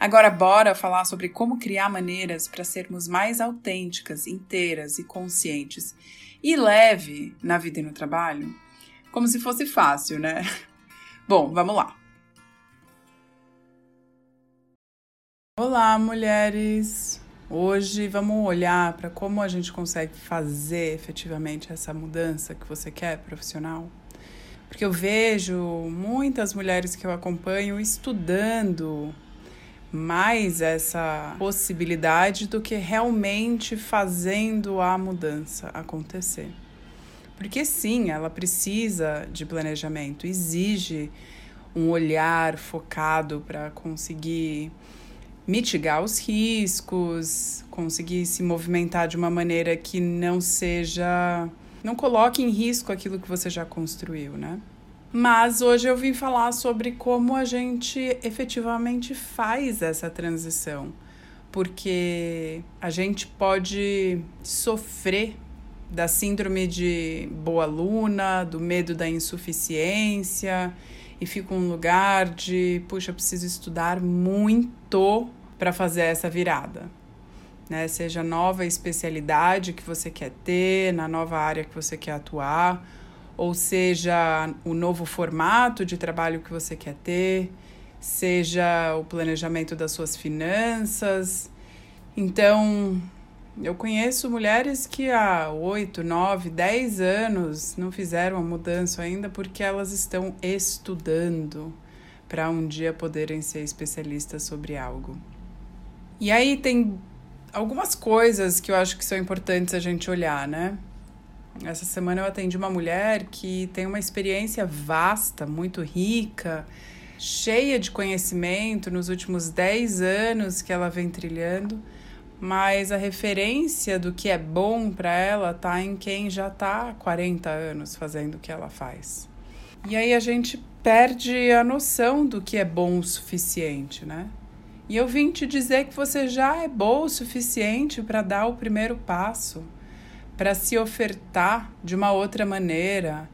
Agora, bora falar sobre como criar maneiras para sermos mais autênticas, inteiras e conscientes e leve na vida e no trabalho? Como se fosse fácil, né? Bom, vamos lá. Olá, mulheres! Hoje vamos olhar para como a gente consegue fazer efetivamente essa mudança que você quer profissional. Porque eu vejo muitas mulheres que eu acompanho estudando mais essa possibilidade do que realmente fazendo a mudança acontecer. Porque sim, ela precisa de planejamento, exige um olhar focado para conseguir mitigar os riscos, conseguir se movimentar de uma maneira que não seja não coloque em risco aquilo que você já construiu, né? Mas hoje eu vim falar sobre como a gente efetivamente faz essa transição, porque a gente pode sofrer da síndrome de boa aluna, do medo da insuficiência e fica um lugar de, puxa, preciso estudar muito para fazer essa virada. Né? Seja nova especialidade que você quer ter, na nova área que você quer atuar, ou seja o novo formato de trabalho que você quer ter, seja o planejamento das suas finanças. Então, eu conheço mulheres que há 8, 9, 10 anos não fizeram a mudança ainda porque elas estão estudando para um dia poderem ser especialistas sobre algo. E aí tem algumas coisas que eu acho que são importantes a gente olhar, né? Essa semana eu atendi uma mulher que tem uma experiência vasta, muito rica, cheia de conhecimento nos últimos 10 anos que ela vem trilhando, mas a referência do que é bom para ela tá em quem já está há 40 anos fazendo o que ela faz. E aí a gente perde a noção do que é bom o suficiente, né? E eu vim te dizer que você já é bom o suficiente para dar o primeiro passo para se ofertar de uma outra maneira,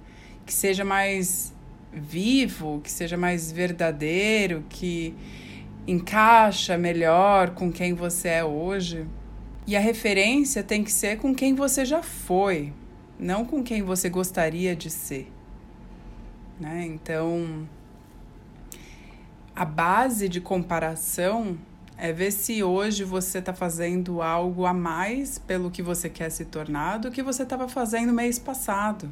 que seja mais vivo, que seja mais verdadeiro, que encaixa melhor com quem você é hoje. E a referência tem que ser com quem você já foi, não com quem você gostaria de ser. Né? Então, a base de comparação é ver se hoje você está fazendo algo a mais pelo que você quer se tornar do que você estava fazendo mês passado.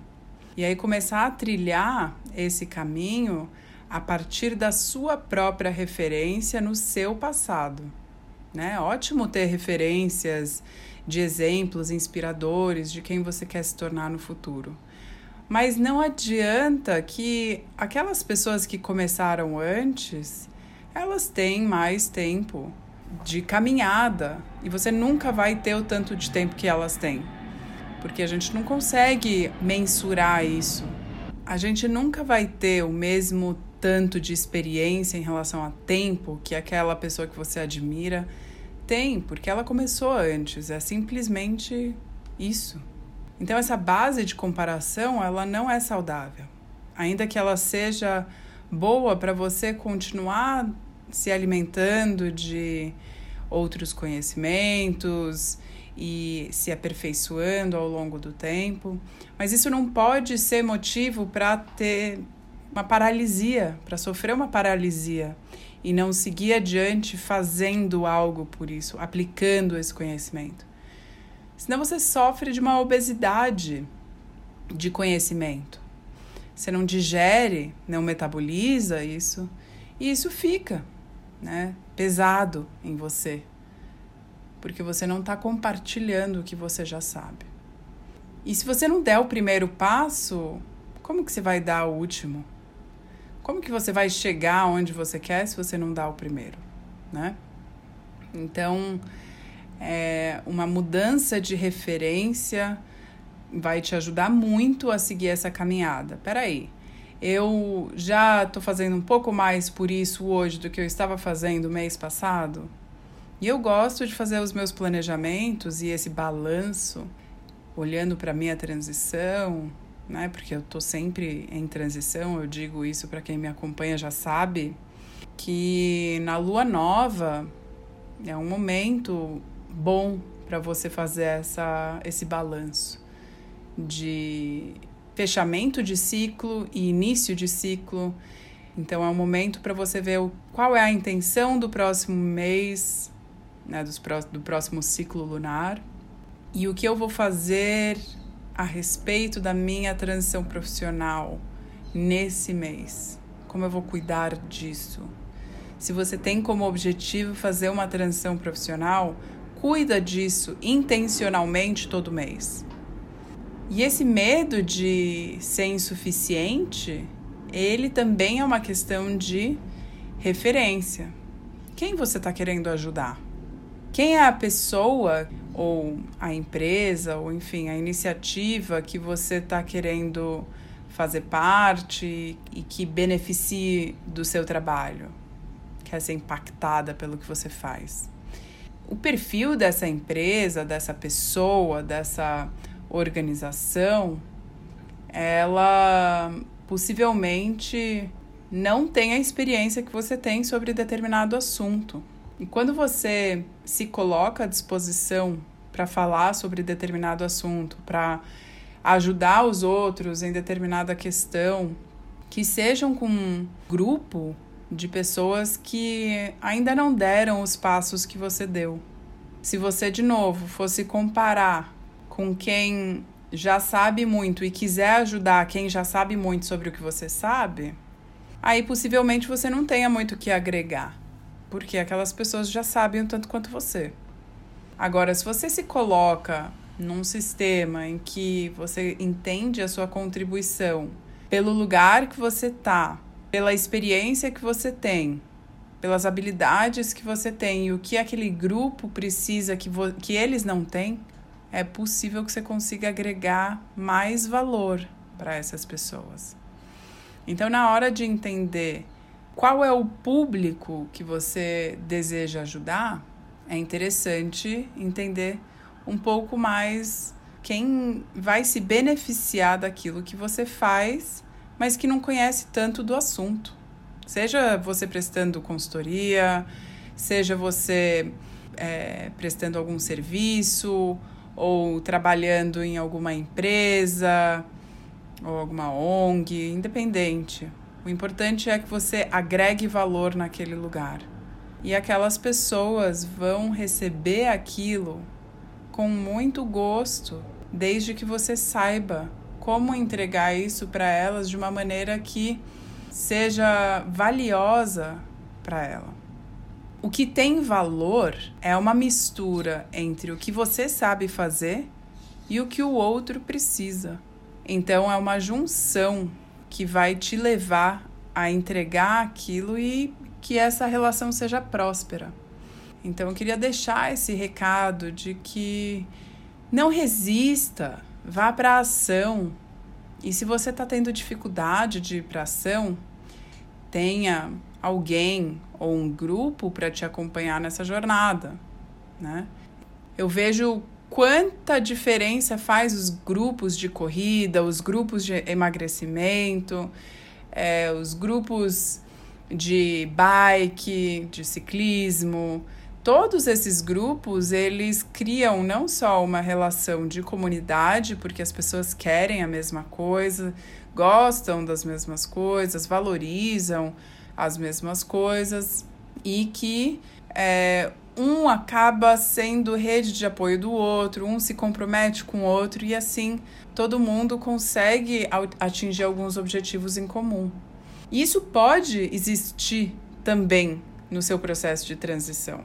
E aí começar a trilhar esse caminho a partir da sua própria referência no seu passado. Né? Ótimo ter referências de exemplos inspiradores de quem você quer se tornar no futuro. Mas não adianta que aquelas pessoas que começaram antes elas têm mais tempo de caminhada e você nunca vai ter o tanto de tempo que elas têm, porque a gente não consegue mensurar isso. A gente nunca vai ter o mesmo tanto de experiência em relação a tempo que aquela pessoa que você admira tem, porque ela começou antes, é simplesmente isso. Então essa base de comparação, ela não é saudável. Ainda que ela seja boa para você continuar se alimentando de outros conhecimentos e se aperfeiçoando ao longo do tempo. Mas isso não pode ser motivo para ter uma paralisia, para sofrer uma paralisia e não seguir adiante fazendo algo por isso, aplicando esse conhecimento. Senão você sofre de uma obesidade de conhecimento. Você não digere, não metaboliza isso, e isso fica né, pesado em você, porque você não está compartilhando o que você já sabe. E se você não der o primeiro passo, como que você vai dar o último? Como que você vai chegar onde você quer se você não dá o primeiro, né? Então, é, uma mudança de referência vai te ajudar muito a seguir essa caminhada. Peraí, eu já estou fazendo um pouco mais por isso hoje do que eu estava fazendo mês passado? E eu gosto de fazer os meus planejamentos e esse balanço, olhando para minha transição, né? Porque eu tô sempre em transição, eu digo isso para quem me acompanha já sabe que na lua nova é um momento bom para você fazer essa esse balanço de fechamento de ciclo e início de ciclo. Então é um momento para você ver o, qual é a intenção do próximo mês, né, dos, do próximo ciclo lunar e o que eu vou fazer a respeito da minha transição profissional nesse mês? Como eu vou cuidar disso? Se você tem como objetivo fazer uma transição profissional, cuida disso intencionalmente todo mês. E esse medo de ser insuficiente, ele também é uma questão de referência. Quem você está querendo ajudar? Quem é a pessoa ou a empresa, ou enfim, a iniciativa que você está querendo fazer parte e que beneficie do seu trabalho, quer ser impactada pelo que você faz. O perfil dessa empresa, dessa pessoa, dessa organização, ela possivelmente não tem a experiência que você tem sobre determinado assunto. E quando você se coloca à disposição para falar sobre determinado assunto, para ajudar os outros em determinada questão, que sejam com um grupo de pessoas que ainda não deram os passos que você deu. Se você, de novo, fosse comparar com quem já sabe muito e quiser ajudar quem já sabe muito sobre o que você sabe, aí possivelmente você não tenha muito o que agregar porque aquelas pessoas já sabem o tanto quanto você. Agora, se você se coloca num sistema em que você entende a sua contribuição pelo lugar que você tá, pela experiência que você tem, pelas habilidades que você tem e o que aquele grupo precisa que, que eles não têm, é possível que você consiga agregar mais valor para essas pessoas. Então, na hora de entender qual é o público que você deseja ajudar, é interessante entender um pouco mais quem vai se beneficiar daquilo que você faz, mas que não conhece tanto do assunto. Seja você prestando consultoria, seja você é, prestando algum serviço ou trabalhando em alguma empresa ou alguma ONG, independente. O importante é que você agregue valor naquele lugar. E aquelas pessoas vão receber aquilo com muito gosto, desde que você saiba como entregar isso para elas de uma maneira que seja valiosa para ela. O que tem valor é uma mistura entre o que você sabe fazer e o que o outro precisa. Então é uma junção que vai te levar a entregar aquilo e que essa relação seja próspera. Então eu queria deixar esse recado de que não resista, vá para a ação. E se você está tendo dificuldade de ir para ação, tenha alguém ou um grupo para te acompanhar nessa jornada, né? Eu vejo quanta diferença faz os grupos de corrida, os grupos de emagrecimento, é, os grupos de bike, de ciclismo. Todos esses grupos, eles criam não só uma relação de comunidade, porque as pessoas querem a mesma coisa, gostam das mesmas coisas, valorizam as mesmas coisas, e que é, um acaba sendo rede de apoio do outro, um se compromete com o outro e assim todo mundo consegue atingir alguns objetivos em comum. Isso pode existir também no seu processo de transição.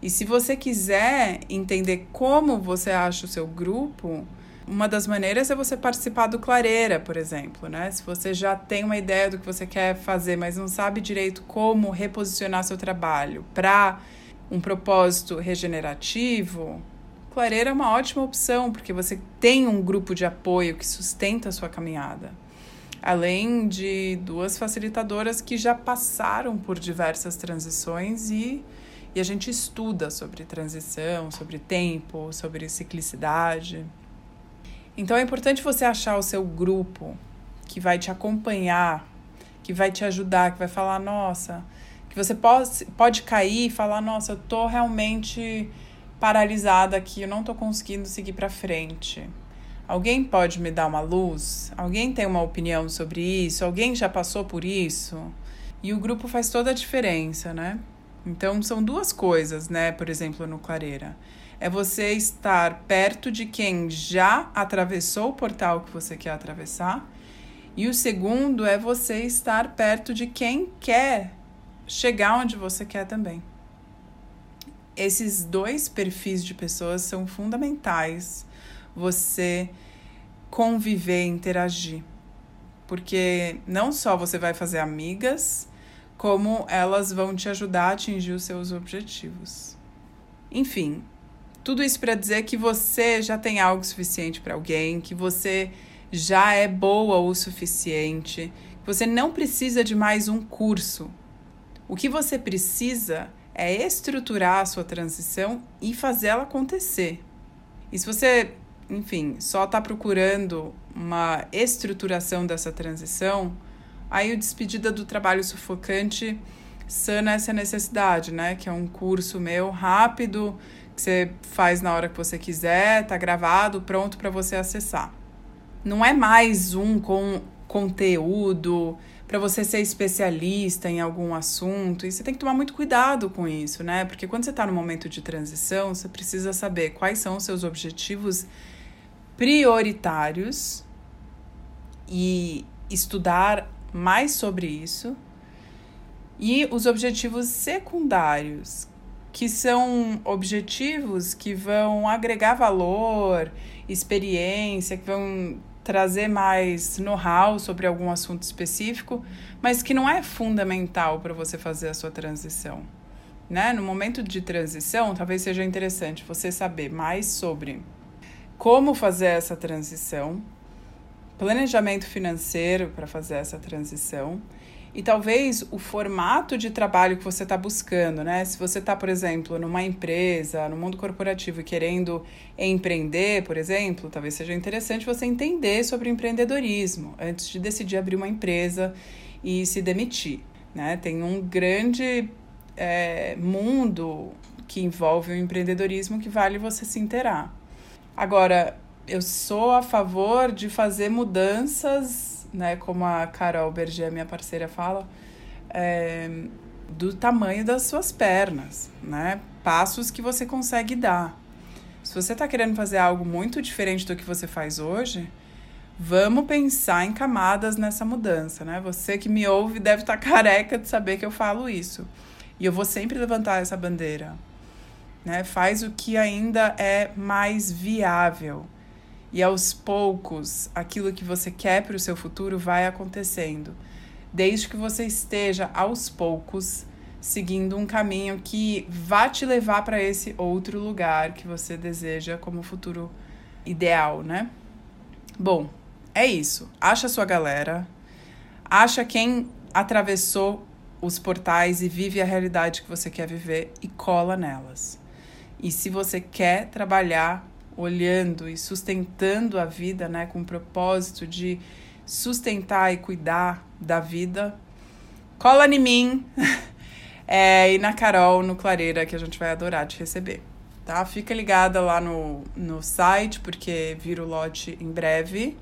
E se você quiser entender como você acha o seu grupo, uma das maneiras é você participar do Clareira, por exemplo, né? Se você já tem uma ideia do que você quer fazer, mas não sabe direito como reposicionar seu trabalho para um propósito regenerativo, Clareira é uma ótima opção, porque você tem um grupo de apoio que sustenta a sua caminhada. Além de duas facilitadoras que já passaram por diversas transições e, e a gente estuda sobre transição, sobre tempo, sobre ciclicidade. Então é importante você achar o seu grupo que vai te acompanhar, que vai te ajudar, que vai falar, nossa, que você pode, pode cair e falar, nossa, eu tô realmente paralisada aqui, eu não tô conseguindo seguir para frente. Alguém pode me dar uma luz? Alguém tem uma opinião sobre isso? Alguém já passou por isso? E o grupo faz toda a diferença, né? Então são duas coisas, né? Por exemplo, no Clareira é você estar perto de quem já atravessou o portal que você quer atravessar. E o segundo é você estar perto de quem quer chegar onde você quer também. Esses dois perfis de pessoas são fundamentais você conviver, interagir. Porque não só você vai fazer amigas, como elas vão te ajudar a atingir os seus objetivos. Enfim, tudo isso para dizer que você já tem algo suficiente para alguém, que você já é boa o suficiente, que você não precisa de mais um curso. O que você precisa é estruturar a sua transição e fazer ela acontecer. E se você, enfim, só está procurando uma estruturação dessa transição, aí o Despedida do Trabalho Sufocante sana essa necessidade, né? Que é um curso meu rápido, que você faz na hora que você quiser, tá gravado, pronto para você acessar. Não é mais um com conteúdo para você ser especialista em algum assunto, e você tem que tomar muito cuidado com isso, né? Porque quando você está no momento de transição, você precisa saber quais são os seus objetivos prioritários e estudar mais sobre isso. E os objetivos secundários, que são objetivos que vão agregar valor, experiência, que vão trazer mais know-how sobre algum assunto específico, mas que não é fundamental para você fazer a sua transição. Né? No momento de transição, talvez seja interessante você saber mais sobre como fazer essa transição, planejamento financeiro para fazer essa transição e talvez o formato de trabalho que você está buscando, né? Se você está, por exemplo, numa empresa, no mundo corporativo querendo empreender, por exemplo, talvez seja interessante você entender sobre empreendedorismo antes de decidir abrir uma empresa e se demitir, né? Tem um grande é, mundo que envolve o empreendedorismo que vale você se inteirar. Agora, eu sou a favor de fazer mudanças né, como a Carol Berger, minha parceira, fala, é, do tamanho das suas pernas, né? Passos que você consegue dar. Se você está querendo fazer algo muito diferente do que você faz hoje, vamos pensar em camadas nessa mudança, né? Você que me ouve deve estar tá careca de saber que eu falo isso. E eu vou sempre levantar essa bandeira. Né? Faz o que ainda é mais viável e aos poucos, aquilo que você quer para o seu futuro vai acontecendo, desde que você esteja aos poucos seguindo um caminho que vá te levar para esse outro lugar que você deseja como futuro ideal, né? Bom, é isso. Acha a sua galera, acha quem atravessou os portais e vive a realidade que você quer viver e cola nelas. E se você quer trabalhar olhando e sustentando a vida, né, com o propósito de sustentar e cuidar da vida, cola em mim é, e na Carol, no Clareira, que a gente vai adorar te receber. Tá? Fica ligada lá no, no site, porque vira o lote em breve.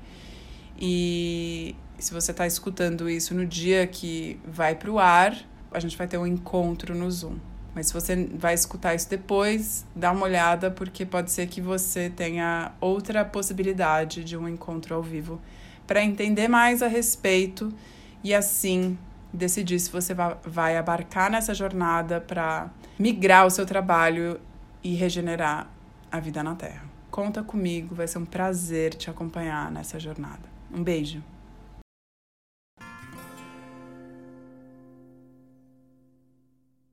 E se você está escutando isso no dia que vai para o ar, a gente vai ter um encontro no Zoom. Mas se você vai escutar isso depois, dá uma olhada, porque pode ser que você tenha outra possibilidade de um encontro ao vivo para entender mais a respeito e assim decidir se você vai abarcar nessa jornada para migrar o seu trabalho e regenerar a vida na Terra. Conta comigo, vai ser um prazer te acompanhar nessa jornada. Um beijo.